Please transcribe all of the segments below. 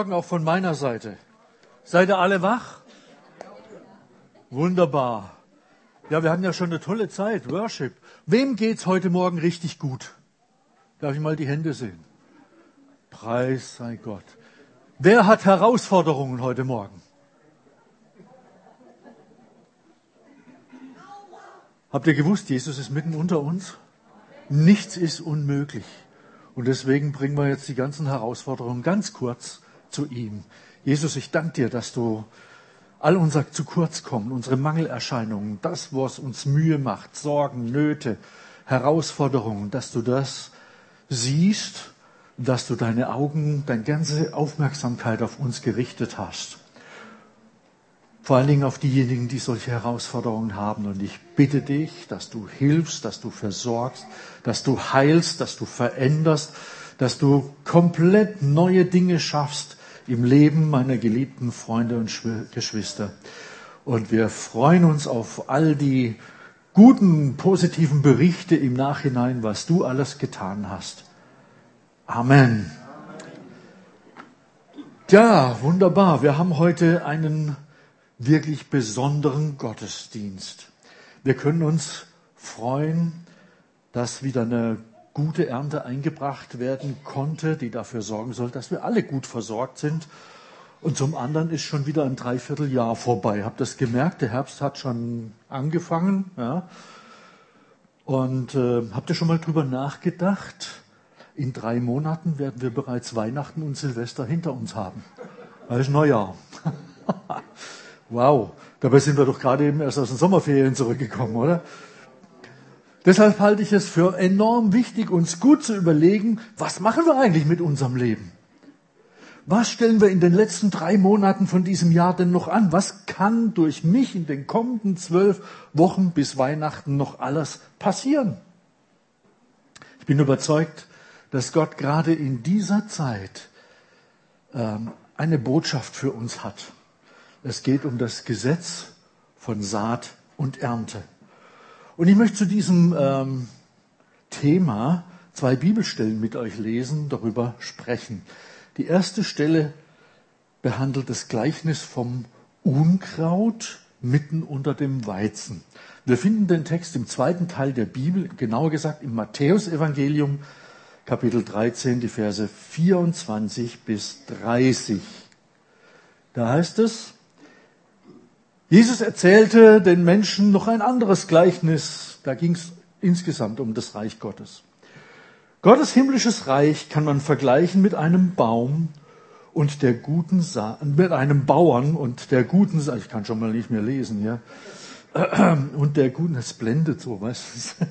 Morgen auch von meiner Seite. Seid ihr alle wach? Wunderbar. Ja, wir hatten ja schon eine tolle Zeit, Worship. Wem geht's heute Morgen richtig gut? Darf ich mal die Hände sehen? Preis sei Gott. Wer hat Herausforderungen heute Morgen? Habt ihr gewusst, Jesus ist mitten unter uns? Nichts ist unmöglich. Und deswegen bringen wir jetzt die ganzen Herausforderungen ganz kurz zu ihm. Jesus, ich danke dir, dass du all unser zu kurz kommen, unsere Mangelerscheinungen, das, was uns Mühe macht, Sorgen, Nöte, Herausforderungen, dass du das siehst, dass du deine Augen, deine ganze Aufmerksamkeit auf uns gerichtet hast. Vor allen Dingen auf diejenigen, die solche Herausforderungen haben. Und ich bitte dich, dass du hilfst, dass du versorgst, dass du heilst, dass du veränderst, dass du komplett neue Dinge schaffst im Leben meiner geliebten Freunde und Geschwister. Und wir freuen uns auf all die guten, positiven Berichte im Nachhinein, was du alles getan hast. Amen. Ja, wunderbar. Wir haben heute einen wirklich besonderen Gottesdienst. Wir können uns freuen, dass wieder eine gute Ernte eingebracht werden konnte, die dafür sorgen soll, dass wir alle gut versorgt sind. Und zum anderen ist schon wieder ein Dreivierteljahr vorbei. Habt das gemerkt? Der Herbst hat schon angefangen. Ja. Und äh, habt ihr schon mal drüber nachgedacht? In drei Monaten werden wir bereits Weihnachten und Silvester hinter uns haben. Das ist Neujahr. Wow, dabei sind wir doch gerade eben erst aus den Sommerferien zurückgekommen, oder? Deshalb halte ich es für enorm wichtig, uns gut zu überlegen, was machen wir eigentlich mit unserem Leben? Was stellen wir in den letzten drei Monaten von diesem Jahr denn noch an? Was kann durch mich in den kommenden zwölf Wochen bis Weihnachten noch alles passieren? Ich bin überzeugt, dass Gott gerade in dieser Zeit ähm, eine Botschaft für uns hat. Es geht um das Gesetz von Saat und Ernte. Und ich möchte zu diesem ähm, Thema zwei Bibelstellen mit euch lesen, darüber sprechen. Die erste Stelle behandelt das Gleichnis vom Unkraut mitten unter dem Weizen. Wir finden den Text im zweiten Teil der Bibel, genauer gesagt im Matthäusevangelium, Kapitel 13, die Verse 24 bis 30. Da heißt es, Jesus erzählte den Menschen noch ein anderes Gleichnis. Da ging es insgesamt um das Reich Gottes. Gottes himmlisches Reich kann man vergleichen mit einem Baum und der guten Sa mit einem Bauern und der guten Sa ich kann schon mal nicht mehr lesen ja und der guten es blendet so weißt du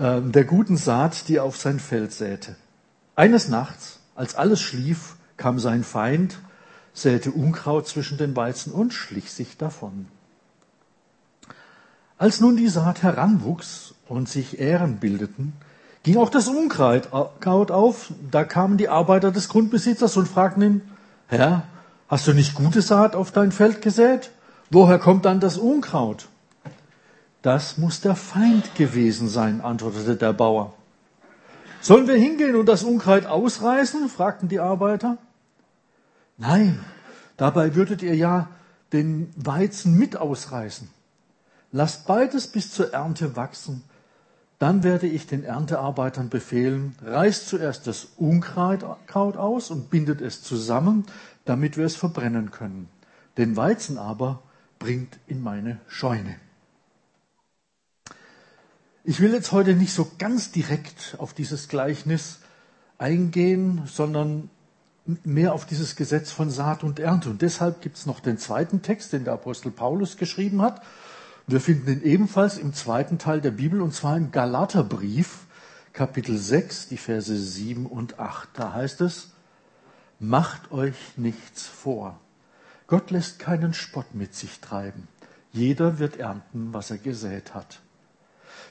ähm, der guten Saat, die auf sein Feld säte. Eines Nachts, als alles schlief, kam sein Feind säte Unkraut zwischen den Weizen und schlich sich davon. Als nun die Saat heranwuchs und sich Ähren bildeten, ging auch das Unkraut auf. Da kamen die Arbeiter des Grundbesitzers und fragten ihn, Herr, hast du nicht gute Saat auf dein Feld gesät? Woher kommt dann das Unkraut? Das muss der Feind gewesen sein, antwortete der Bauer. Sollen wir hingehen und das Unkraut ausreißen? fragten die Arbeiter. Nein, dabei würdet ihr ja den Weizen mit ausreißen. Lasst beides bis zur Ernte wachsen. Dann werde ich den Erntearbeitern befehlen, reißt zuerst das Unkraut aus und bindet es zusammen, damit wir es verbrennen können. Den Weizen aber bringt in meine Scheune. Ich will jetzt heute nicht so ganz direkt auf dieses Gleichnis eingehen, sondern mehr auf dieses Gesetz von Saat und Ernte. Und deshalb gibt es noch den zweiten Text, den der Apostel Paulus geschrieben hat. Wir finden ihn ebenfalls im zweiten Teil der Bibel, und zwar im Galaterbrief, Kapitel 6, die Verse 7 und 8. Da heißt es, Macht euch nichts vor. Gott lässt keinen Spott mit sich treiben. Jeder wird ernten, was er gesät hat.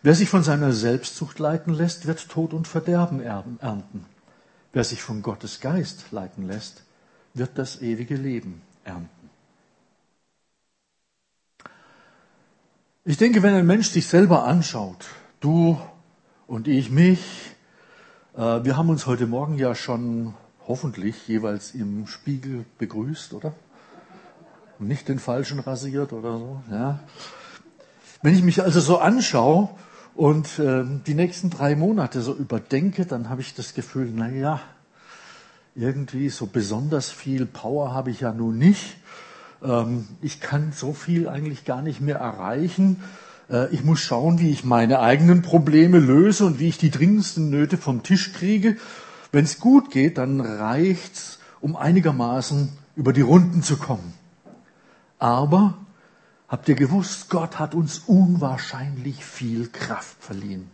Wer sich von seiner Selbstsucht leiten lässt, wird Tod und Verderben ernten. Wer sich von Gottes Geist leiten lässt, wird das ewige Leben ernten. Ich denke, wenn ein Mensch sich selber anschaut, du und ich mich, äh, wir haben uns heute Morgen ja schon hoffentlich jeweils im Spiegel begrüßt, oder? Nicht den falschen rasiert oder so, ja. Wenn ich mich also so anschaue und äh, die nächsten drei Monate so überdenke, dann habe ich das Gefühl, na ja, irgendwie so besonders viel Power habe ich ja nun nicht. Ähm, ich kann so viel eigentlich gar nicht mehr erreichen. Äh, ich muss schauen, wie ich meine eigenen Probleme löse und wie ich die dringendsten Nöte vom Tisch kriege. Wenn es gut geht, dann reicht's, um einigermaßen über die Runden zu kommen. Aber habt ihr gewusst, Gott hat uns unwahrscheinlich viel Kraft verliehen.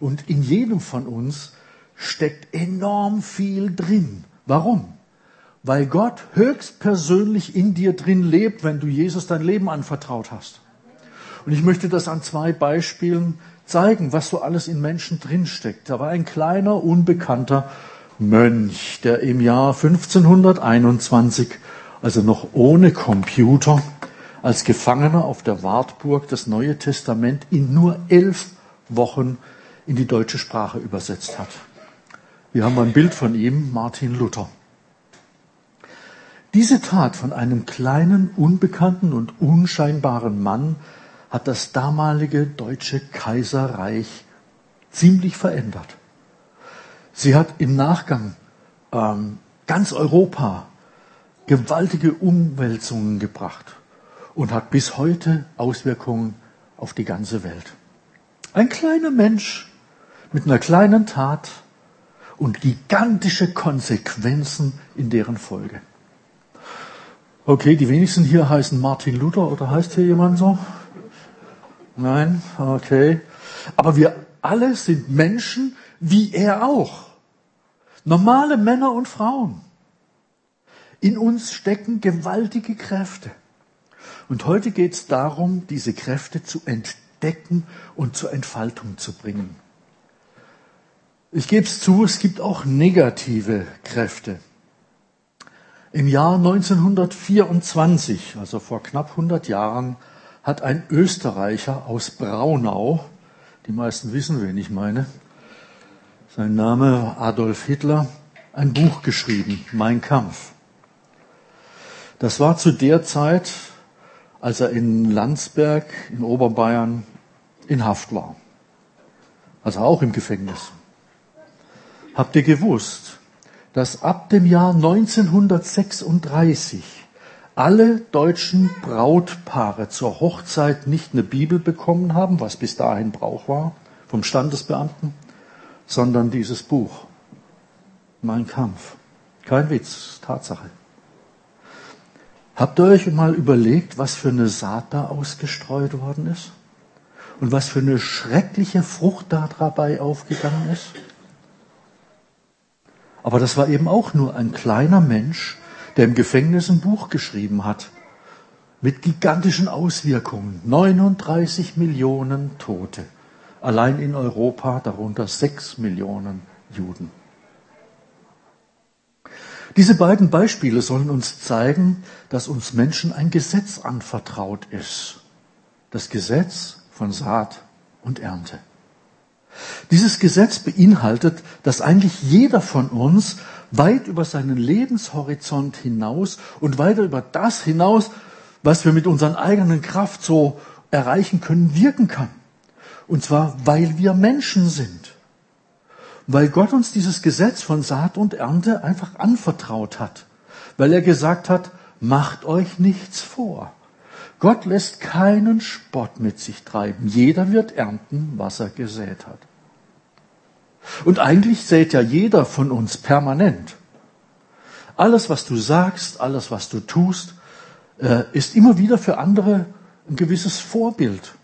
Und in jedem von uns steckt enorm viel drin. Warum? Weil Gott höchstpersönlich in dir drin lebt, wenn du Jesus dein Leben anvertraut hast. Und ich möchte das an zwei Beispielen zeigen, was so alles in Menschen drinsteckt. Da war ein kleiner, unbekannter Mönch, der im Jahr 1521, also noch ohne Computer, als Gefangener auf der Wartburg das Neue Testament in nur elf Wochen in die deutsche Sprache übersetzt hat. Wir haben ein Bild von ihm, Martin Luther. Diese Tat von einem kleinen, unbekannten und unscheinbaren Mann hat das damalige deutsche Kaiserreich ziemlich verändert. Sie hat im Nachgang ähm, ganz Europa gewaltige Umwälzungen gebracht und hat bis heute Auswirkungen auf die ganze Welt. Ein kleiner Mensch mit einer kleinen Tat und gigantische Konsequenzen in deren Folge. Okay, die wenigsten hier heißen Martin Luther oder heißt hier jemand so? Nein, okay. Aber wir alle sind Menschen wie er auch. Normale Männer und Frauen. In uns stecken gewaltige Kräfte. Und heute geht es darum, diese Kräfte zu entdecken und zur Entfaltung zu bringen. Ich gebe es zu, es gibt auch negative Kräfte. Im Jahr 1924, also vor knapp 100 Jahren, hat ein Österreicher aus Braunau, die meisten wissen, wen ich meine, sein Name Adolf Hitler, ein Buch geschrieben, Mein Kampf. Das war zu der Zeit, als er in Landsberg in Oberbayern in Haft war. Also auch im Gefängnis. Habt ihr gewusst, dass ab dem Jahr 1936 alle deutschen Brautpaare zur Hochzeit nicht eine Bibel bekommen haben, was bis dahin Brauch war, vom Standesbeamten, sondern dieses Buch. Mein Kampf. Kein Witz, Tatsache. Habt ihr euch mal überlegt, was für eine Saat da ausgestreut worden ist? Und was für eine schreckliche Frucht da dabei aufgegangen ist? Aber das war eben auch nur ein kleiner Mensch, der im Gefängnis ein Buch geschrieben hat. Mit gigantischen Auswirkungen. 39 Millionen Tote. Allein in Europa darunter 6 Millionen Juden. Diese beiden Beispiele sollen uns zeigen, dass uns Menschen ein Gesetz anvertraut ist. Das Gesetz von Saat und Ernte. Dieses Gesetz beinhaltet, dass eigentlich jeder von uns weit über seinen Lebenshorizont hinaus und weiter über das hinaus, was wir mit unseren eigenen Kraft so erreichen können, wirken kann. Und zwar, weil wir Menschen sind. Weil Gott uns dieses Gesetz von Saat und Ernte einfach anvertraut hat. Weil er gesagt hat, macht euch nichts vor. Gott lässt keinen Spott mit sich treiben. Jeder wird ernten, was er gesät hat. Und eigentlich sät ja jeder von uns permanent. Alles, was du sagst, alles, was du tust, äh, ist immer wieder für andere ein gewisses Vorbild.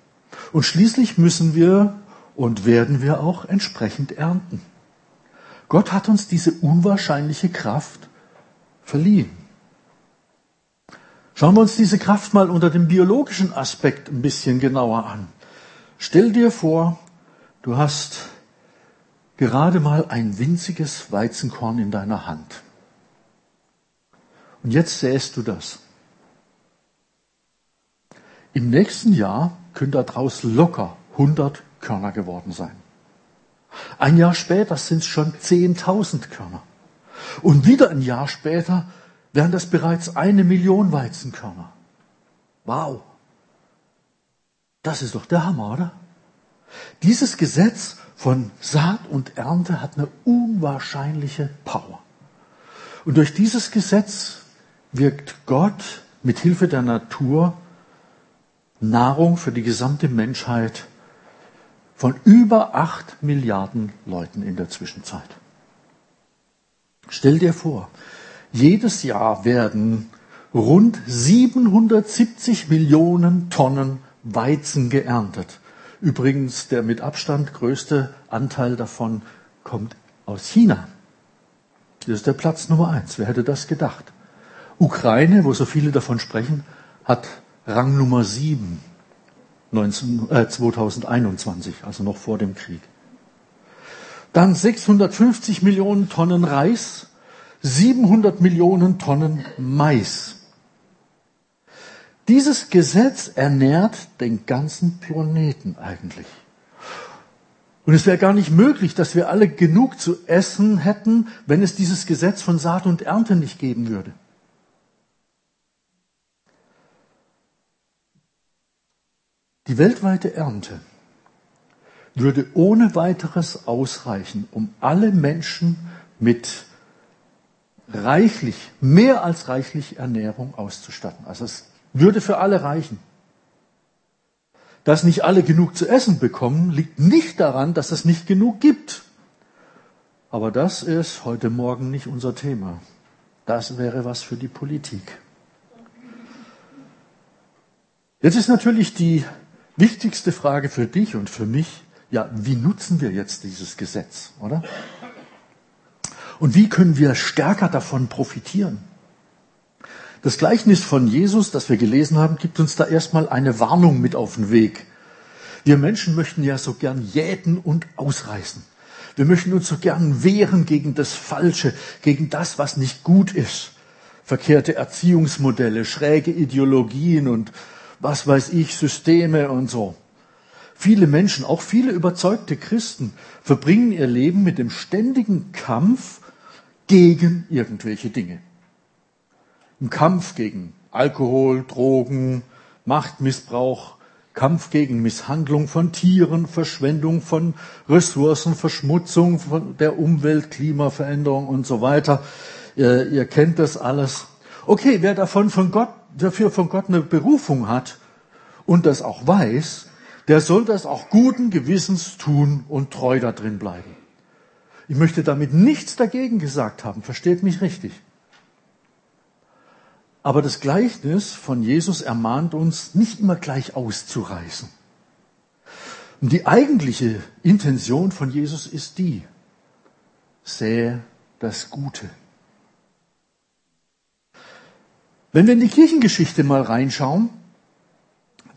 Und schließlich müssen wir und werden wir auch entsprechend ernten. Gott hat uns diese unwahrscheinliche Kraft verliehen. Schauen wir uns diese Kraft mal unter dem biologischen Aspekt ein bisschen genauer an. Stell dir vor, du hast gerade mal ein winziges Weizenkorn in deiner Hand. Und jetzt säst du das. Im nächsten Jahr können daraus locker 100 Körner geworden sein. Ein Jahr später sind es schon 10.000 Körner. Und wieder ein Jahr später wären das bereits eine Million Weizenkörner. Wow. Das ist doch der Hammer, oder? Dieses Gesetz von Saat und Ernte hat eine unwahrscheinliche Power. Und durch dieses Gesetz wirkt Gott mit Hilfe der Natur Nahrung für die gesamte Menschheit von über acht Milliarden Leuten in der Zwischenzeit. Stell dir vor, jedes Jahr werden rund 770 Millionen Tonnen Weizen geerntet. Übrigens, der mit Abstand größte Anteil davon kommt aus China. Das ist der Platz Nummer eins. Wer hätte das gedacht? Ukraine, wo so viele davon sprechen, hat Rang Nummer sieben 19, äh, 2021, also noch vor dem Krieg. Dann 650 Millionen Tonnen Reis, 700 Millionen Tonnen Mais. Dieses Gesetz ernährt den ganzen Planeten eigentlich. Und es wäre gar nicht möglich, dass wir alle genug zu essen hätten, wenn es dieses Gesetz von Saat und Ernte nicht geben würde. Die weltweite Ernte würde ohne weiteres ausreichen, um alle Menschen mit reichlich, mehr als reichlich Ernährung auszustatten. Also es würde für alle reichen. Dass nicht alle genug zu essen bekommen, liegt nicht daran, dass es nicht genug gibt. Aber das ist heute Morgen nicht unser Thema. Das wäre was für die Politik. Jetzt ist natürlich die wichtigste Frage für dich und für mich, ja, wie nutzen wir jetzt dieses Gesetz, oder? Und wie können wir stärker davon profitieren? Das Gleichnis von Jesus, das wir gelesen haben, gibt uns da erstmal eine Warnung mit auf den Weg. Wir Menschen möchten ja so gern jäten und ausreißen. Wir möchten uns so gern wehren gegen das Falsche, gegen das, was nicht gut ist. Verkehrte Erziehungsmodelle, schräge Ideologien und was weiß ich, Systeme und so. Viele Menschen, auch viele überzeugte Christen, verbringen ihr Leben mit dem ständigen Kampf gegen irgendwelche Dinge. Im Kampf gegen Alkohol, Drogen, Machtmissbrauch, Kampf gegen Misshandlung von Tieren, Verschwendung von Ressourcen, Verschmutzung von der Umwelt, Klimaveränderung und so weiter. Ihr, ihr kennt das alles. Okay, wer davon von Gott dafür von Gott eine Berufung hat und das auch weiß, der soll das auch guten Gewissens tun und treu da drin bleiben. Ich möchte damit nichts dagegen gesagt haben, versteht mich richtig. Aber das Gleichnis von Jesus ermahnt uns, nicht immer gleich auszureißen. Und die eigentliche Intention von Jesus ist die, sähe das Gute. Wenn wir in die Kirchengeschichte mal reinschauen,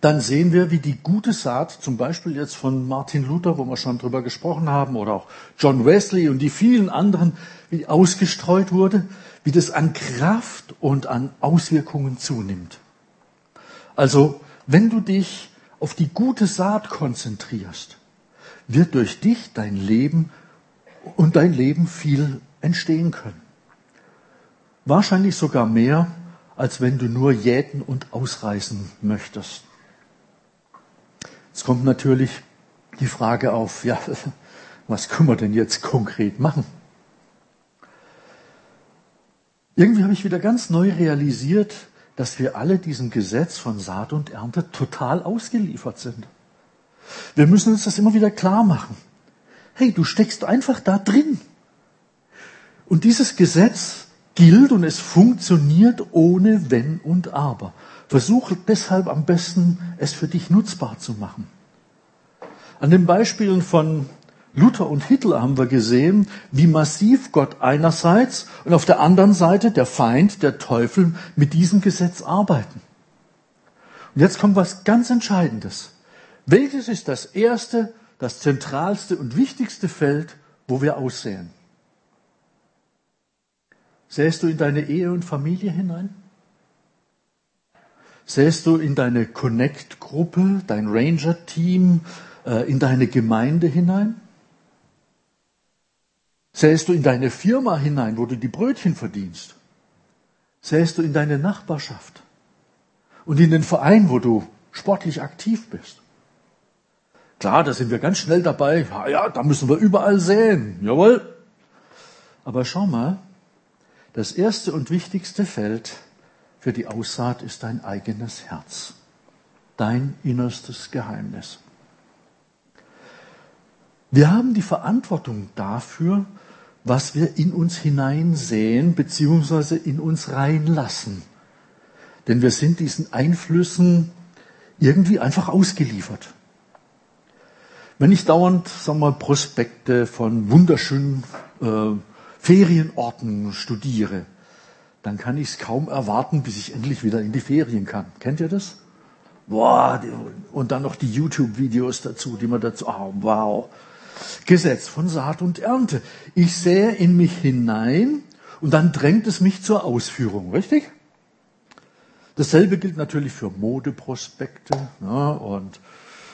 dann sehen wir, wie die gute Saat, zum Beispiel jetzt von Martin Luther, wo wir schon drüber gesprochen haben, oder auch John Wesley und die vielen anderen, wie ausgestreut wurde, wie das an Kraft und an Auswirkungen zunimmt. Also, wenn du dich auf die gute Saat konzentrierst, wird durch dich dein Leben und dein Leben viel entstehen können. Wahrscheinlich sogar mehr, als wenn du nur jäten und ausreißen möchtest. Jetzt kommt natürlich die Frage auf, ja, was können wir denn jetzt konkret machen? Irgendwie habe ich wieder ganz neu realisiert, dass wir alle diesem Gesetz von Saat und Ernte total ausgeliefert sind. Wir müssen uns das immer wieder klar machen. Hey, du steckst einfach da drin. Und dieses Gesetz gilt und es funktioniert ohne Wenn und Aber. Versuch deshalb am besten, es für dich nutzbar zu machen. An den Beispielen von Luther und Hitler haben wir gesehen, wie massiv Gott einerseits und auf der anderen Seite der Feind, der Teufel, mit diesem Gesetz arbeiten. Und jetzt kommt was ganz Entscheidendes. Welches ist das erste, das zentralste und wichtigste Feld, wo wir aussehen? Sähst du in deine Ehe und Familie hinein? Sähst du in deine Connect-Gruppe, dein Ranger-Team, äh, in deine Gemeinde hinein? Sähst du in deine Firma hinein, wo du die Brötchen verdienst? Sähst du in deine Nachbarschaft und in den Verein, wo du sportlich aktiv bist? Klar, da sind wir ganz schnell dabei. Ja, ja, da müssen wir überall säen. Jawohl. Aber schau mal, das erste und wichtigste Feld für die Aussaat ist dein eigenes Herz. Dein innerstes Geheimnis. Wir haben die Verantwortung dafür, was wir in uns hineinsehen beziehungsweise in uns reinlassen. Denn wir sind diesen Einflüssen irgendwie einfach ausgeliefert. Wenn ich dauernd, sagen wir mal, Prospekte von wunderschönen äh, Ferienorten studiere, dann kann ich es kaum erwarten, bis ich endlich wieder in die Ferien kann. Kennt ihr das? Boah, und dann noch die YouTube-Videos dazu, die man dazu, oh, wow. Gesetz von Saat und Ernte. Ich sähe in mich hinein und dann drängt es mich zur Ausführung, richtig? Dasselbe gilt natürlich für Modeprospekte ne, und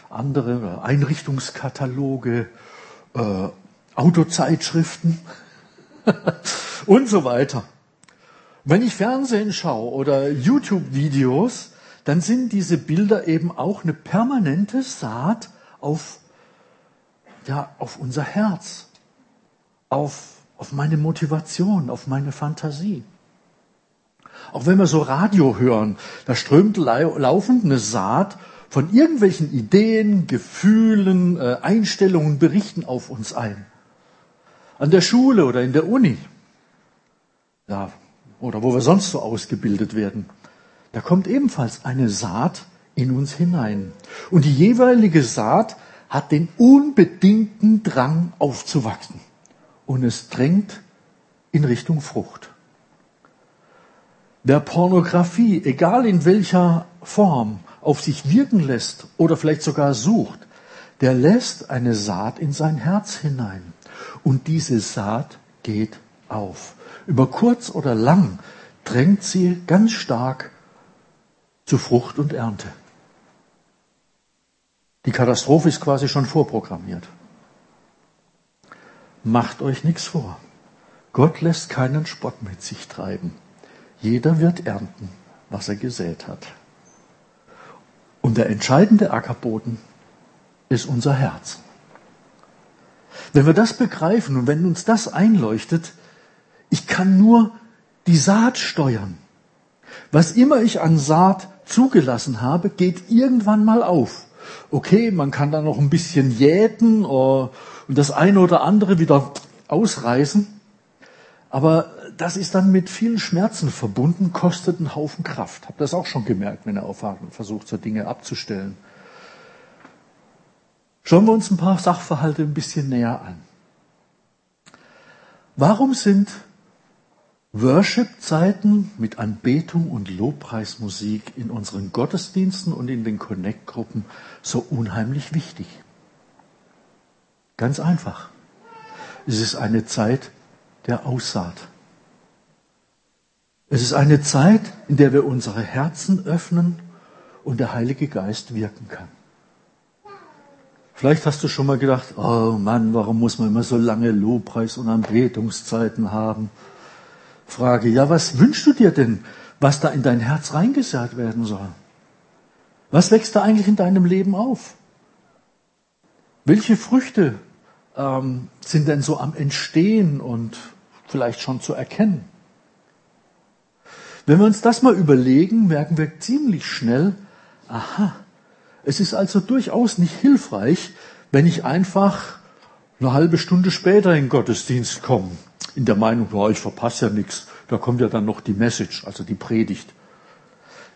andere Einrichtungskataloge, äh, Autozeitschriften und so weiter. Wenn ich Fernsehen schaue oder YouTube-Videos, dann sind diese Bilder eben auch eine permanente Saat auf, ja, auf unser Herz, auf, auf meine Motivation, auf meine Fantasie. Auch wenn wir so Radio hören, da strömt laufend eine Saat von irgendwelchen Ideen, Gefühlen, äh, Einstellungen, Berichten auf uns ein. An der Schule oder in der Uni. Ja, oder wo wir sonst so ausgebildet werden. Da kommt ebenfalls eine Saat in uns hinein. Und die jeweilige Saat hat den unbedingten Drang aufzuwachsen. Und es drängt in Richtung Frucht. Wer Pornografie, egal in welcher Form, auf sich wirken lässt oder vielleicht sogar sucht, der lässt eine Saat in sein Herz hinein. Und diese Saat geht auf. Über kurz oder lang drängt sie ganz stark zu Frucht und Ernte. Die Katastrophe ist quasi schon vorprogrammiert. Macht euch nichts vor. Gott lässt keinen Spott mit sich treiben. Jeder wird ernten, was er gesät hat. Und der entscheidende Ackerboden ist unser Herz. Wenn wir das begreifen und wenn uns das einleuchtet, ich kann nur die Saat steuern. Was immer ich an Saat zugelassen habe, geht irgendwann mal auf. Okay, man kann da noch ein bisschen jäten und das eine oder andere wieder ausreißen. Aber das ist dann mit vielen Schmerzen verbunden, kostet einen Haufen Kraft. Habt das auch schon gemerkt, wenn ihr versucht, so Dinge abzustellen. Schauen wir uns ein paar Sachverhalte ein bisschen näher an. Warum sind Worship-Zeiten mit Anbetung und Lobpreismusik in unseren Gottesdiensten und in den Connect-Gruppen so unheimlich wichtig? Ganz einfach. Es ist eine Zeit der Aussaat. Es ist eine Zeit, in der wir unsere Herzen öffnen und der Heilige Geist wirken kann. Vielleicht hast du schon mal gedacht, oh Mann, warum muss man immer so lange Lobpreis- und Anbetungszeiten haben? Frage, ja, was wünschst du dir denn, was da in dein Herz reingesagt werden soll? Was wächst da eigentlich in deinem Leben auf? Welche Früchte ähm, sind denn so am Entstehen und vielleicht schon zu erkennen? Wenn wir uns das mal überlegen, merken wir ziemlich schnell, aha, es ist also durchaus nicht hilfreich, wenn ich einfach eine halbe Stunde später in den Gottesdienst komme, in der Meinung, oh, ich verpasse ja nichts, da kommt ja dann noch die Message, also die Predigt.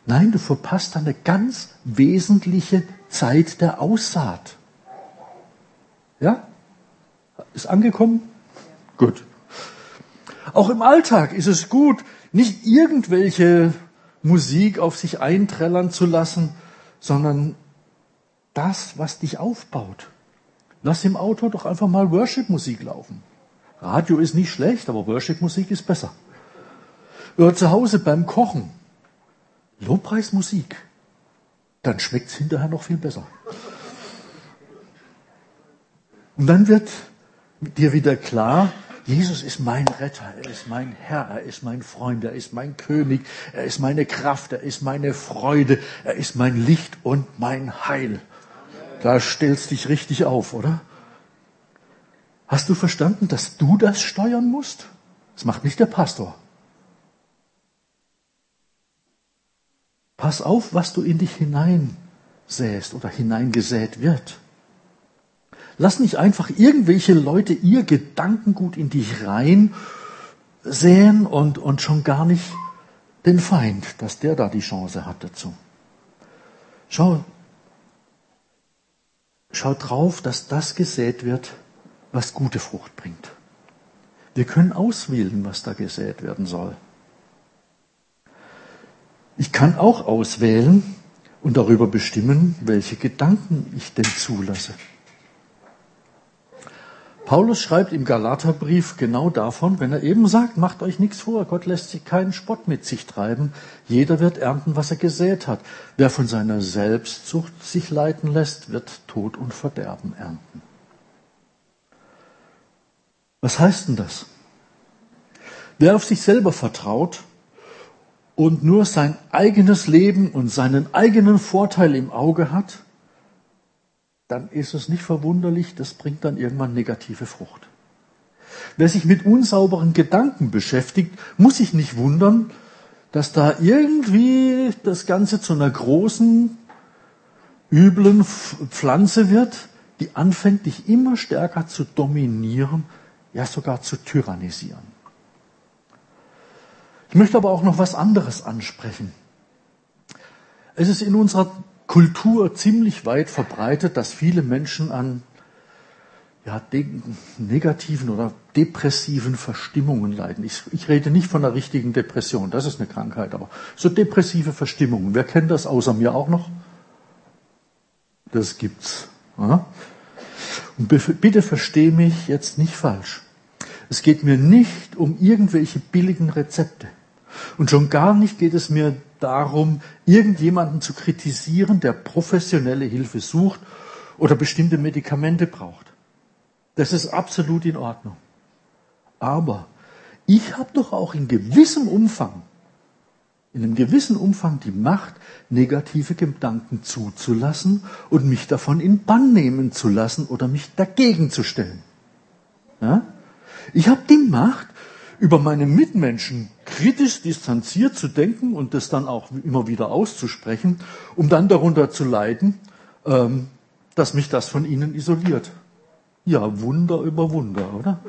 Nein, du verpasst eine ganz wesentliche Zeit der Aussaat. Ja? Ist angekommen? Gut. Auch im Alltag ist es gut, nicht irgendwelche Musik auf sich einträllern zu lassen, sondern das, was dich aufbaut. Lass im Auto doch einfach mal Worship-Musik laufen. Radio ist nicht schlecht, aber Worship-Musik ist besser. Oder zu Hause beim Kochen. Lobpreismusik. Dann schmeckt es hinterher noch viel besser. Und dann wird dir wieder klar, Jesus ist mein Retter, er ist mein Herr, er ist mein Freund, er ist mein König, er ist meine Kraft, er ist meine Freude, er ist mein Licht und mein Heil. Da stellst dich richtig auf, oder? Hast du verstanden, dass du das steuern musst? Das macht nicht der Pastor. Pass auf, was du in dich hineinsäst oder hineingesät wird. Lass nicht einfach irgendwelche Leute ihr Gedankengut in dich rein säen und, und schon gar nicht den Feind, dass der da die Chance hat dazu. Schau, schau drauf, dass das gesät wird, was gute Frucht bringt. Wir können auswählen, was da gesät werden soll. Ich kann auch auswählen und darüber bestimmen, welche Gedanken ich denn zulasse. Paulus schreibt im Galaterbrief genau davon, wenn er eben sagt, macht euch nichts vor, Gott lässt sich keinen Spott mit sich treiben, jeder wird ernten, was er gesät hat. Wer von seiner Selbstsucht sich leiten lässt, wird Tod und Verderben ernten. Was heißt denn das? Wer auf sich selber vertraut und nur sein eigenes Leben und seinen eigenen Vorteil im Auge hat, dann ist es nicht verwunderlich, das bringt dann irgendwann negative Frucht. Wer sich mit unsauberen Gedanken beschäftigt, muss sich nicht wundern, dass da irgendwie das Ganze zu einer großen, üblen Pflanze wird, die anfängt, dich immer stärker zu dominieren, ja sogar zu tyrannisieren. Ich möchte aber auch noch was anderes ansprechen. Es ist in unserer Kultur ziemlich weit verbreitet, dass viele Menschen an ja, negativen oder depressiven Verstimmungen leiden. Ich, ich, rede nicht von einer richtigen Depression, das ist eine Krankheit, aber so depressive Verstimmungen. Wer kennt das außer mir auch noch? Das gibt's. Ja? Und bitte verstehe mich jetzt nicht falsch. Es geht mir nicht um irgendwelche billigen Rezepte. Und schon gar nicht geht es mir darum, irgendjemanden zu kritisieren, der professionelle Hilfe sucht oder bestimmte Medikamente braucht. Das ist absolut in Ordnung. Aber ich habe doch auch in gewissem Umfang, in einem gewissen Umfang die Macht, negative Gedanken zuzulassen und mich davon in Bann nehmen zu lassen oder mich dagegen zu stellen. Ja? Ich habe die Macht, über meine Mitmenschen kritisch distanziert zu denken und das dann auch immer wieder auszusprechen, um dann darunter zu leiden, ähm, dass mich das von ihnen isoliert. Ja, Wunder über Wunder, oder?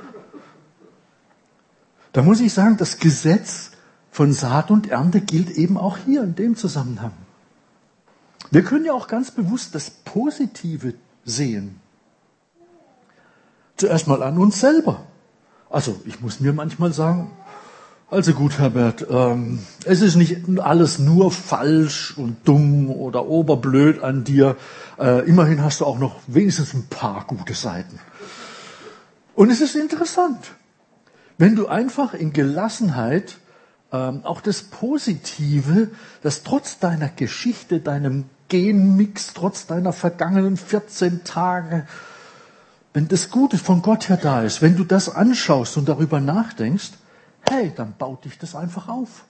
Da muss ich sagen, das Gesetz von Saat und Ernte gilt eben auch hier in dem Zusammenhang. Wir können ja auch ganz bewusst das Positive sehen. Zuerst mal an uns selber. Also ich muss mir manchmal sagen, also gut, Herbert, ähm, es ist nicht alles nur falsch und dumm oder oberblöd an dir. Äh, immerhin hast du auch noch wenigstens ein paar gute Seiten. Und es ist interessant, wenn du einfach in Gelassenheit ähm, auch das Positive, das trotz deiner Geschichte, deinem Genmix, trotz deiner vergangenen 14 Tage, wenn das Gute von Gott her da ist, wenn du das anschaust und darüber nachdenkst, hey, dann baut dich das einfach auf.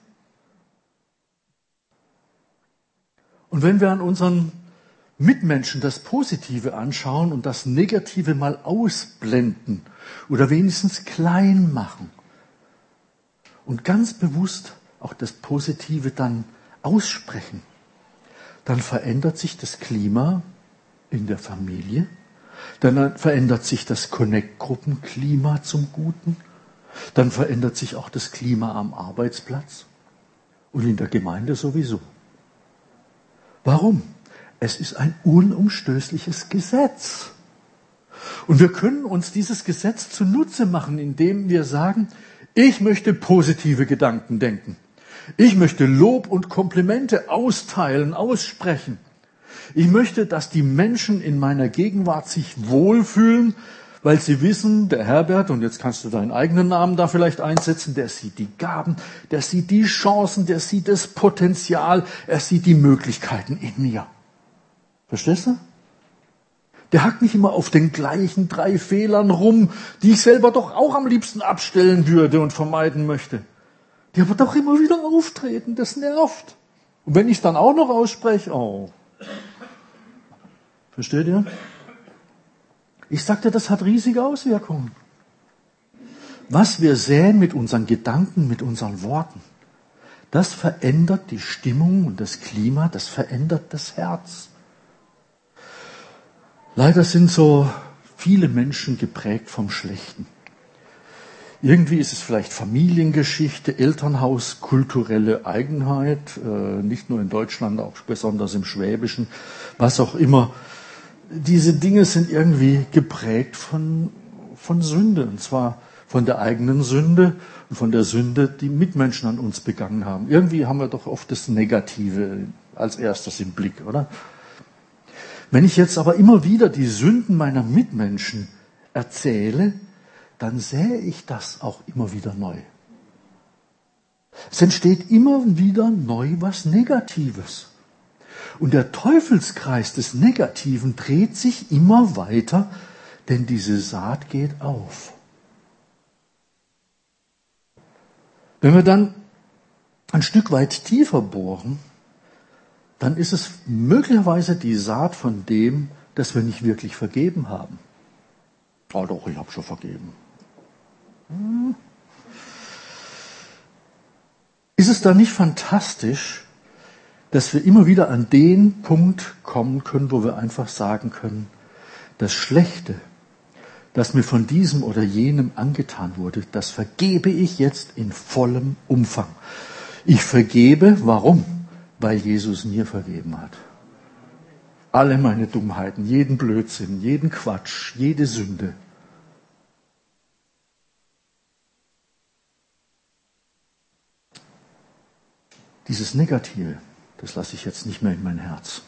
Und wenn wir an unseren Mitmenschen das Positive anschauen und das Negative mal ausblenden oder wenigstens klein machen und ganz bewusst auch das Positive dann aussprechen, dann verändert sich das Klima in der Familie, dann verändert sich das Connect-Gruppenklima zum Guten. Dann verändert sich auch das Klima am Arbeitsplatz und in der Gemeinde sowieso. Warum? Es ist ein unumstößliches Gesetz. Und wir können uns dieses Gesetz zunutze machen, indem wir sagen, ich möchte positive Gedanken denken. Ich möchte Lob und Komplimente austeilen, aussprechen. Ich möchte, dass die Menschen in meiner Gegenwart sich wohlfühlen, weil sie wissen, der Herbert, und jetzt kannst du deinen eigenen Namen da vielleicht einsetzen, der sieht die Gaben, der sieht die Chancen, der sieht das Potenzial, er sieht die Möglichkeiten in mir. Verstehst du? Der hackt nicht immer auf den gleichen drei Fehlern rum, die ich selber doch auch am liebsten abstellen würde und vermeiden möchte. Die aber doch immer wieder auftreten, das nervt. Und wenn ich dann auch noch ausspreche, oh. Versteht ihr? Ich sagte, das hat riesige Auswirkungen. Was wir säen mit unseren Gedanken, mit unseren Worten, das verändert die Stimmung und das Klima, das verändert das Herz. Leider sind so viele Menschen geprägt vom Schlechten. Irgendwie ist es vielleicht Familiengeschichte, Elternhaus, kulturelle Eigenheit, äh, nicht nur in Deutschland, auch besonders im Schwäbischen, was auch immer. Diese Dinge sind irgendwie geprägt von, von Sünde, und zwar von der eigenen Sünde und von der Sünde, die Mitmenschen an uns begangen haben. Irgendwie haben wir doch oft das Negative als erstes im Blick, oder? Wenn ich jetzt aber immer wieder die Sünden meiner Mitmenschen erzähle, dann sähe ich das auch immer wieder neu. Es entsteht immer wieder neu was Negatives. Und der Teufelskreis des Negativen dreht sich immer weiter, denn diese Saat geht auf. Wenn wir dann ein Stück weit tiefer bohren, dann ist es möglicherweise die Saat von dem, dass wir nicht wirklich vergeben haben. Oh doch, ich habe schon vergeben. Hm. Ist es da nicht fantastisch, dass wir immer wieder an den Punkt kommen können, wo wir einfach sagen können, das Schlechte, das mir von diesem oder jenem angetan wurde, das vergebe ich jetzt in vollem Umfang. Ich vergebe, warum? weil Jesus mir vergeben hat. Alle meine Dummheiten, jeden Blödsinn, jeden Quatsch, jede Sünde. Dieses Negative, das lasse ich jetzt nicht mehr in mein Herz.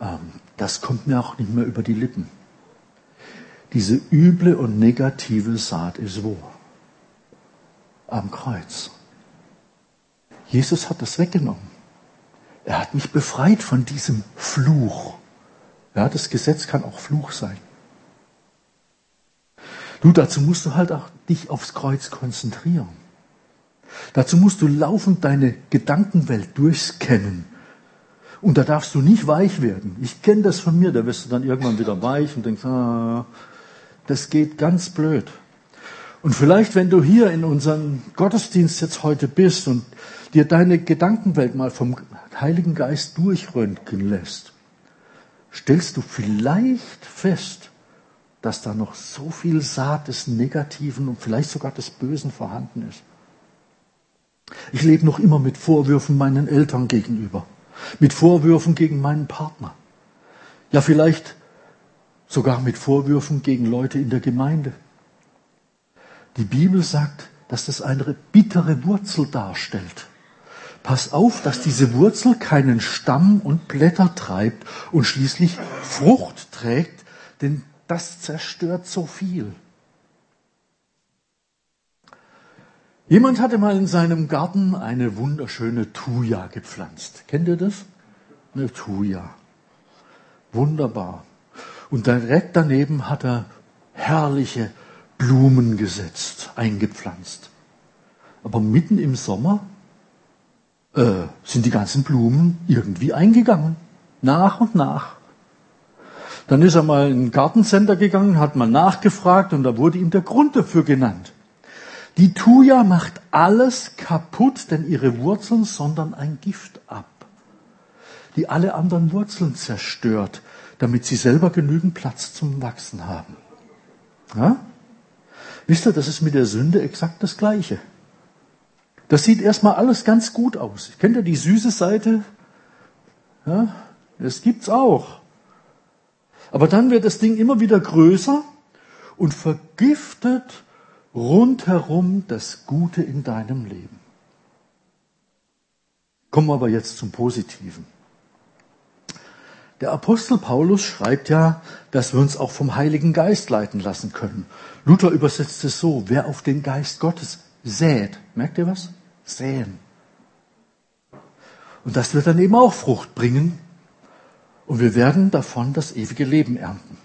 Ähm, das kommt mir auch nicht mehr über die Lippen. Diese üble und negative Saat ist wo? Am Kreuz. Jesus hat das weggenommen. Er hat mich befreit von diesem Fluch. Ja, das Gesetz kann auch Fluch sein. Du, dazu musst du halt auch dich aufs Kreuz konzentrieren. Dazu musst du laufend deine Gedankenwelt durchscannen. Und da darfst du nicht weich werden. Ich kenne das von mir, da wirst du dann irgendwann wieder weich und denkst, ah, das geht ganz blöd. Und vielleicht, wenn du hier in unserem Gottesdienst jetzt heute bist und dir deine Gedankenwelt mal vom Heiligen Geist durchröntgen lässt, stellst du vielleicht fest, dass da noch so viel Saat des Negativen und vielleicht sogar des Bösen vorhanden ist. Ich lebe noch immer mit Vorwürfen meinen Eltern gegenüber, mit Vorwürfen gegen meinen Partner, ja vielleicht sogar mit Vorwürfen gegen Leute in der Gemeinde. Die Bibel sagt, dass das eine bittere Wurzel darstellt. Pass auf, dass diese Wurzel keinen Stamm und Blätter treibt und schließlich Frucht trägt, denn das zerstört so viel. Jemand hatte mal in seinem Garten eine wunderschöne Thuja gepflanzt. Kennt ihr das? Eine Thuja. Wunderbar. Und direkt daneben hat er herrliche Blumen gesetzt, eingepflanzt. Aber mitten im Sommer äh, sind die ganzen Blumen irgendwie eingegangen. Nach und nach. Dann ist er mal in ein Gartencenter gegangen, hat mal nachgefragt und da wurde ihm der Grund dafür genannt. Die Thuja macht alles kaputt, denn ihre Wurzeln sondern ein Gift ab, die alle anderen Wurzeln zerstört, damit sie selber genügend Platz zum Wachsen haben. Ja? Wisst ihr, das ist mit der Sünde exakt das Gleiche. Das sieht erstmal alles ganz gut aus. Kennt ihr die süße Seite? Ja, das gibt's auch. Aber dann wird das Ding immer wieder größer und vergiftet rundherum das Gute in deinem Leben. Kommen wir aber jetzt zum Positiven. Der Apostel Paulus schreibt ja, dass wir uns auch vom Heiligen Geist leiten lassen können. Luther übersetzt es so, wer auf den Geist Gottes sät, merkt ihr was? säen. Und das wird dann eben auch Frucht bringen. Und wir werden davon das ewige Leben ernten.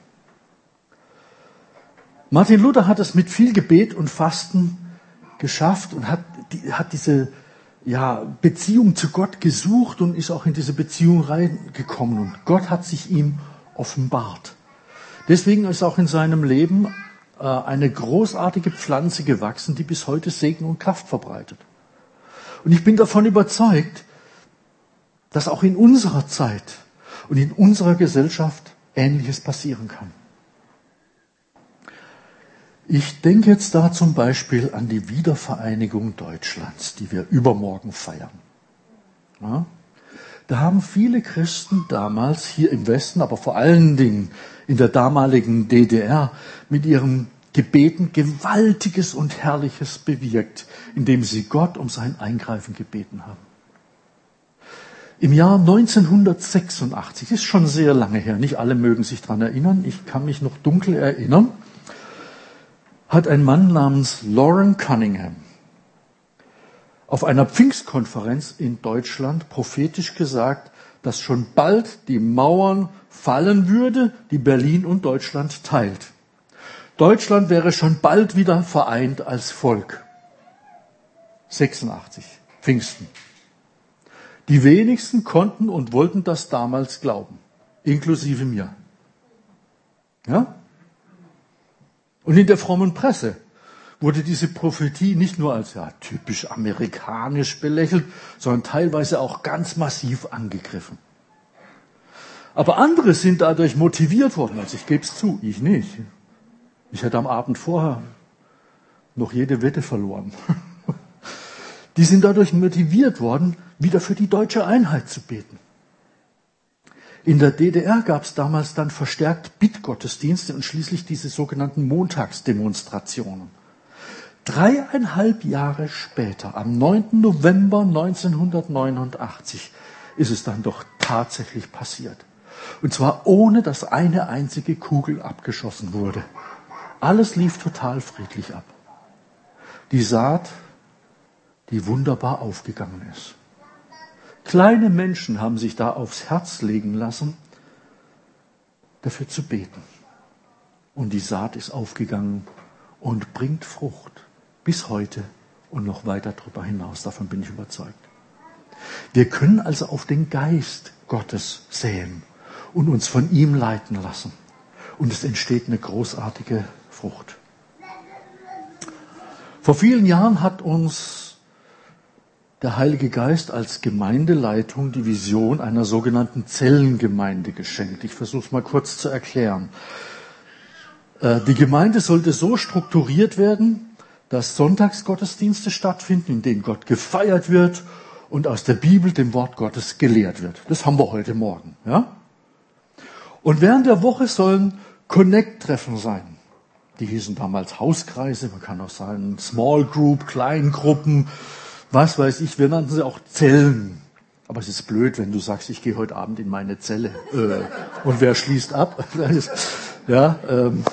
Martin Luther hat es mit viel Gebet und Fasten geschafft und hat, die, hat diese ja, Beziehung zu Gott gesucht und ist auch in diese Beziehung reingekommen. Und Gott hat sich ihm offenbart. Deswegen ist auch in seinem Leben äh, eine großartige Pflanze gewachsen, die bis heute Segen und Kraft verbreitet. Und ich bin davon überzeugt, dass auch in unserer Zeit und in unserer Gesellschaft Ähnliches passieren kann. Ich denke jetzt da zum Beispiel an die Wiedervereinigung Deutschlands, die wir übermorgen feiern. Ja? Da haben viele Christen damals hier im Westen, aber vor allen Dingen in der damaligen DDR mit ihren Gebeten Gewaltiges und Herrliches bewirkt, indem sie Gott um sein Eingreifen gebeten haben. Im Jahr 1986, ist schon sehr lange her, nicht alle mögen sich dran erinnern, ich kann mich noch dunkel erinnern, hat ein Mann namens Lauren Cunningham auf einer Pfingstkonferenz in Deutschland prophetisch gesagt, dass schon bald die Mauern fallen würde, die Berlin und Deutschland teilt. Deutschland wäre schon bald wieder vereint als Volk. 86, Pfingsten. Die wenigsten konnten und wollten das damals glauben, inklusive mir. Ja? Und in der frommen Presse wurde diese Prophetie nicht nur als ja, typisch amerikanisch belächelt, sondern teilweise auch ganz massiv angegriffen. Aber andere sind dadurch motiviert worden. Also ich gebe es zu, ich nicht. Ich hätte am Abend vorher noch jede Wette verloren. Die sind dadurch motiviert worden, wieder für die deutsche Einheit zu beten. In der DDR gab es damals dann verstärkt Bittgottesdienste und schließlich diese sogenannten Montagsdemonstrationen. Dreieinhalb Jahre später, am 9. November 1989, ist es dann doch tatsächlich passiert. Und zwar ohne, dass eine einzige Kugel abgeschossen wurde. Alles lief total friedlich ab. Die Saat, die wunderbar aufgegangen ist. Kleine Menschen haben sich da aufs Herz legen lassen, dafür zu beten. Und die Saat ist aufgegangen und bringt Frucht bis heute und noch weiter darüber hinaus. Davon bin ich überzeugt. Wir können also auf den Geist Gottes sehen und uns von ihm leiten lassen. Und es entsteht eine großartige Frucht. Vor vielen Jahren hat uns der Heilige Geist als Gemeindeleitung die Vision einer sogenannten Zellengemeinde geschenkt. Ich versuche es mal kurz zu erklären. Äh, die Gemeinde sollte so strukturiert werden, dass Sonntagsgottesdienste stattfinden, in denen Gott gefeiert wird und aus der Bibel, dem Wort Gottes, gelehrt wird. Das haben wir heute Morgen. Ja? Und während der Woche sollen Connect-Treffen sein. Die hießen damals Hauskreise, man kann auch sagen Small Group, Kleingruppen, was weiß ich, wir nannten sie auch Zellen. Aber es ist blöd, wenn du sagst, ich gehe heute Abend in meine Zelle. Äh, und wer schließt ab? ja, ähm,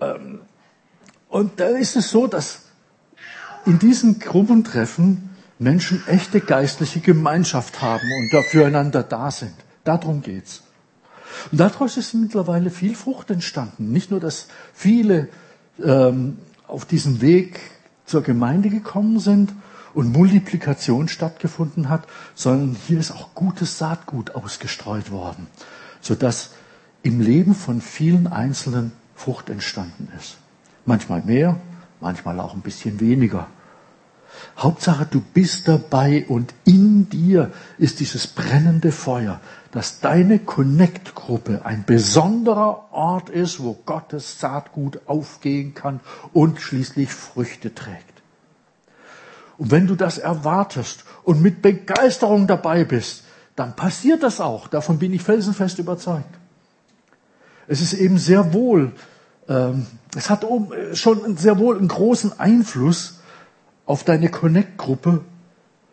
ähm, und dann ist es so, dass in diesen Gruppentreffen Menschen echte geistliche Gemeinschaft haben und da füreinander da sind. Darum geht's. Und daraus ist mittlerweile viel Frucht entstanden. Nicht nur, dass viele ähm, auf diesem Weg zur Gemeinde gekommen sind und Multiplikation stattgefunden hat, sondern hier ist auch gutes Saatgut ausgestreut worden, sodass im Leben von vielen Einzelnen Frucht entstanden ist. Manchmal mehr, manchmal auch ein bisschen weniger. Hauptsache, du bist dabei und in dir ist dieses brennende Feuer, dass deine Connect-Gruppe ein besonderer Ort ist, wo Gottes Saatgut aufgehen kann und schließlich Früchte trägt. Und wenn du das erwartest und mit Begeisterung dabei bist, dann passiert das auch. Davon bin ich felsenfest überzeugt. Es ist eben sehr wohl, ähm, es hat schon sehr wohl einen großen Einfluss auf deine Connect-Gruppe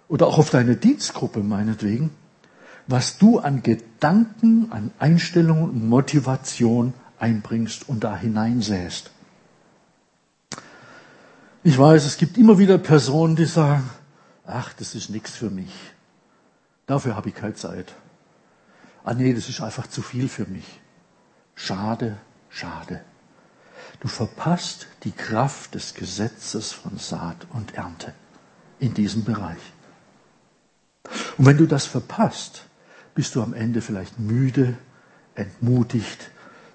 oder auch auf deine Dienstgruppe meinetwegen, was du an Gedanken, an Einstellungen und Motivation einbringst und da hineinsäst. Ich weiß, es gibt immer wieder Personen, die sagen, ach, das ist nichts für mich. Dafür habe ich keine Zeit. Ah nee, das ist einfach zu viel für mich. Schade, schade. Du verpasst die Kraft des Gesetzes von Saat und Ernte in diesem Bereich. Und wenn du das verpasst, bist du am Ende vielleicht müde, entmutigt,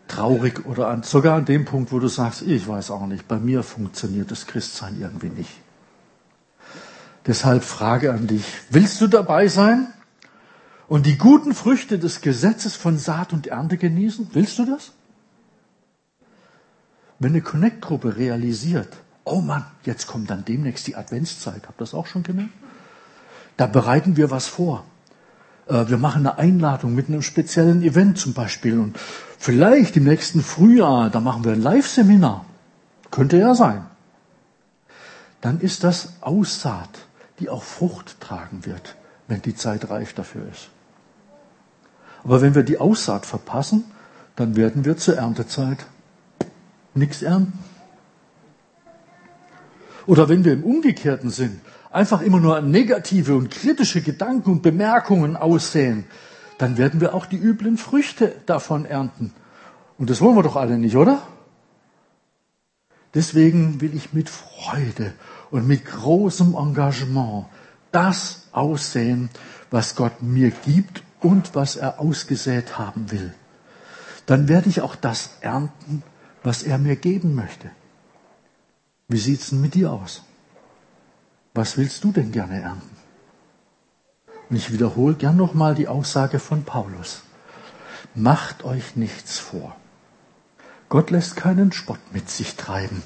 traurig oder an, sogar an dem Punkt, wo du sagst, ich weiß auch nicht, bei mir funktioniert das Christsein irgendwie nicht. Deshalb Frage an dich, willst du dabei sein und die guten Früchte des Gesetzes von Saat und Ernte genießen? Willst du das? Wenn eine Connect-Gruppe realisiert, oh Mann, jetzt kommt dann demnächst die Adventszeit, habt ihr das auch schon gemerkt? Da bereiten wir was vor. Äh, wir machen eine Einladung mit einem speziellen Event zum Beispiel und vielleicht im nächsten Frühjahr, da machen wir ein Live-Seminar. Könnte ja sein. Dann ist das Aussaat, die auch Frucht tragen wird, wenn die Zeit reif dafür ist. Aber wenn wir die Aussaat verpassen, dann werden wir zur Erntezeit nichts ernten. Oder wenn wir im Umgekehrten sind, einfach immer nur negative und kritische Gedanken und Bemerkungen aussehen, dann werden wir auch die üblen Früchte davon ernten. Und das wollen wir doch alle nicht, oder? Deswegen will ich mit Freude und mit großem Engagement das aussehen, was Gott mir gibt und was er ausgesät haben will. Dann werde ich auch das ernten, was er mir geben möchte. Wie sieht's denn mit dir aus? Was willst du denn gerne ernten? Und ich wiederhole gern nochmal die Aussage von Paulus. Macht euch nichts vor. Gott lässt keinen Spott mit sich treiben.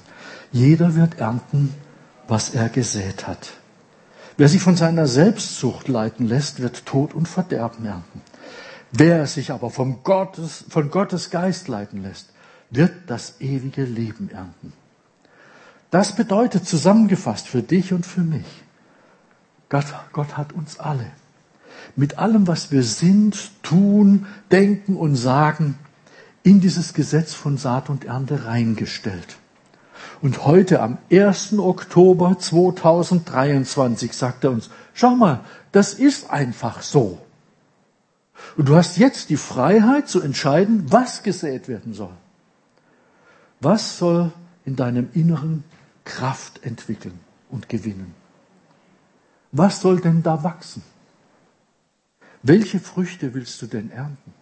Jeder wird ernten, was er gesät hat. Wer sich von seiner Selbstsucht leiten lässt, wird Tod und Verderben ernten. Wer sich aber vom Gottes, von Gottes Geist leiten lässt, wird das ewige Leben ernten. Das bedeutet zusammengefasst für dich und für mich, Gott, Gott hat uns alle mit allem, was wir sind, tun, denken und sagen, in dieses Gesetz von Saat und Ernte reingestellt. Und heute am 1. Oktober 2023 sagt er uns, schau mal, das ist einfach so. Und du hast jetzt die Freiheit zu entscheiden, was gesät werden soll. Was soll in deinem Inneren Kraft entwickeln und gewinnen. Was soll denn da wachsen? Welche Früchte willst du denn ernten?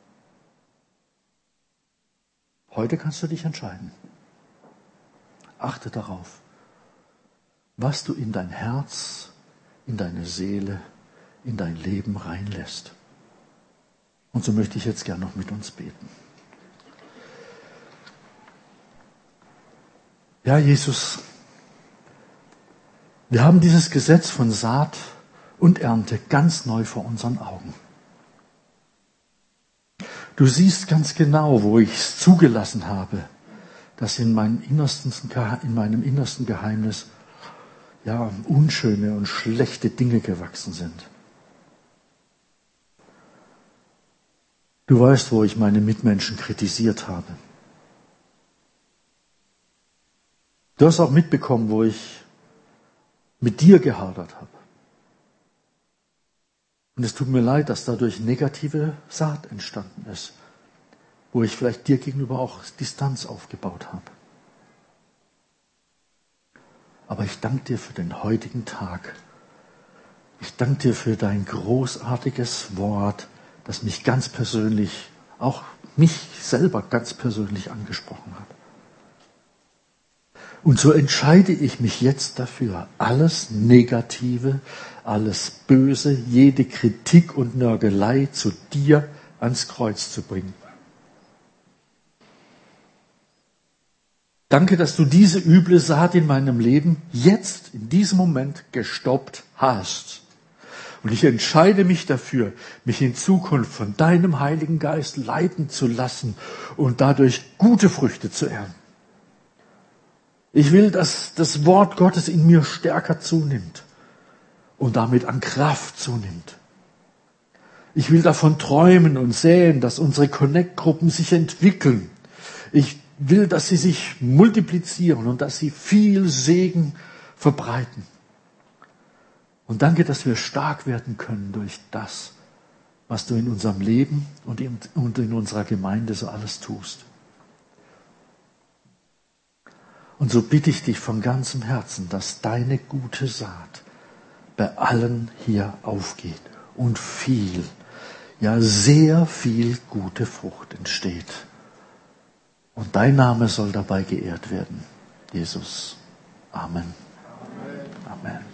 Heute kannst du dich entscheiden. Achte darauf, was du in dein Herz, in deine Seele, in dein Leben reinlässt. Und so möchte ich jetzt gern noch mit uns beten. Ja, Jesus, wir haben dieses Gesetz von Saat und Ernte ganz neu vor unseren Augen. Du siehst ganz genau, wo ich es zugelassen habe, dass in, meinem innersten, in meinem innersten Geheimnis ja, unschöne und schlechte Dinge gewachsen sind. Du weißt, wo ich meine Mitmenschen kritisiert habe. Du hast auch mitbekommen, wo ich mit dir gehadert habe. Und es tut mir leid, dass dadurch negative Saat entstanden ist, wo ich vielleicht dir gegenüber auch Distanz aufgebaut habe. Aber ich danke dir für den heutigen Tag. Ich danke dir für dein großartiges Wort, das mich ganz persönlich, auch mich selber ganz persönlich angesprochen hat. Und so entscheide ich mich jetzt dafür, alles Negative, alles Böse, jede Kritik und Nörgelei zu dir ans Kreuz zu bringen. Danke, dass du diese üble Saat in meinem Leben jetzt, in diesem Moment gestoppt hast. Und ich entscheide mich dafür, mich in Zukunft von deinem Heiligen Geist leiten zu lassen und dadurch gute Früchte zu ernten. Ich will, dass das Wort Gottes in mir stärker zunimmt und damit an Kraft zunimmt. Ich will davon träumen und sehen, dass unsere Connect-Gruppen sich entwickeln. Ich will, dass sie sich multiplizieren und dass sie viel Segen verbreiten. Und danke, dass wir stark werden können durch das, was du in unserem Leben und in, und in unserer Gemeinde so alles tust. Und so bitte ich dich von ganzem Herzen, dass deine gute Saat bei allen hier aufgeht und viel, ja sehr viel gute Frucht entsteht. Und dein Name soll dabei geehrt werden. Jesus. Amen. Amen.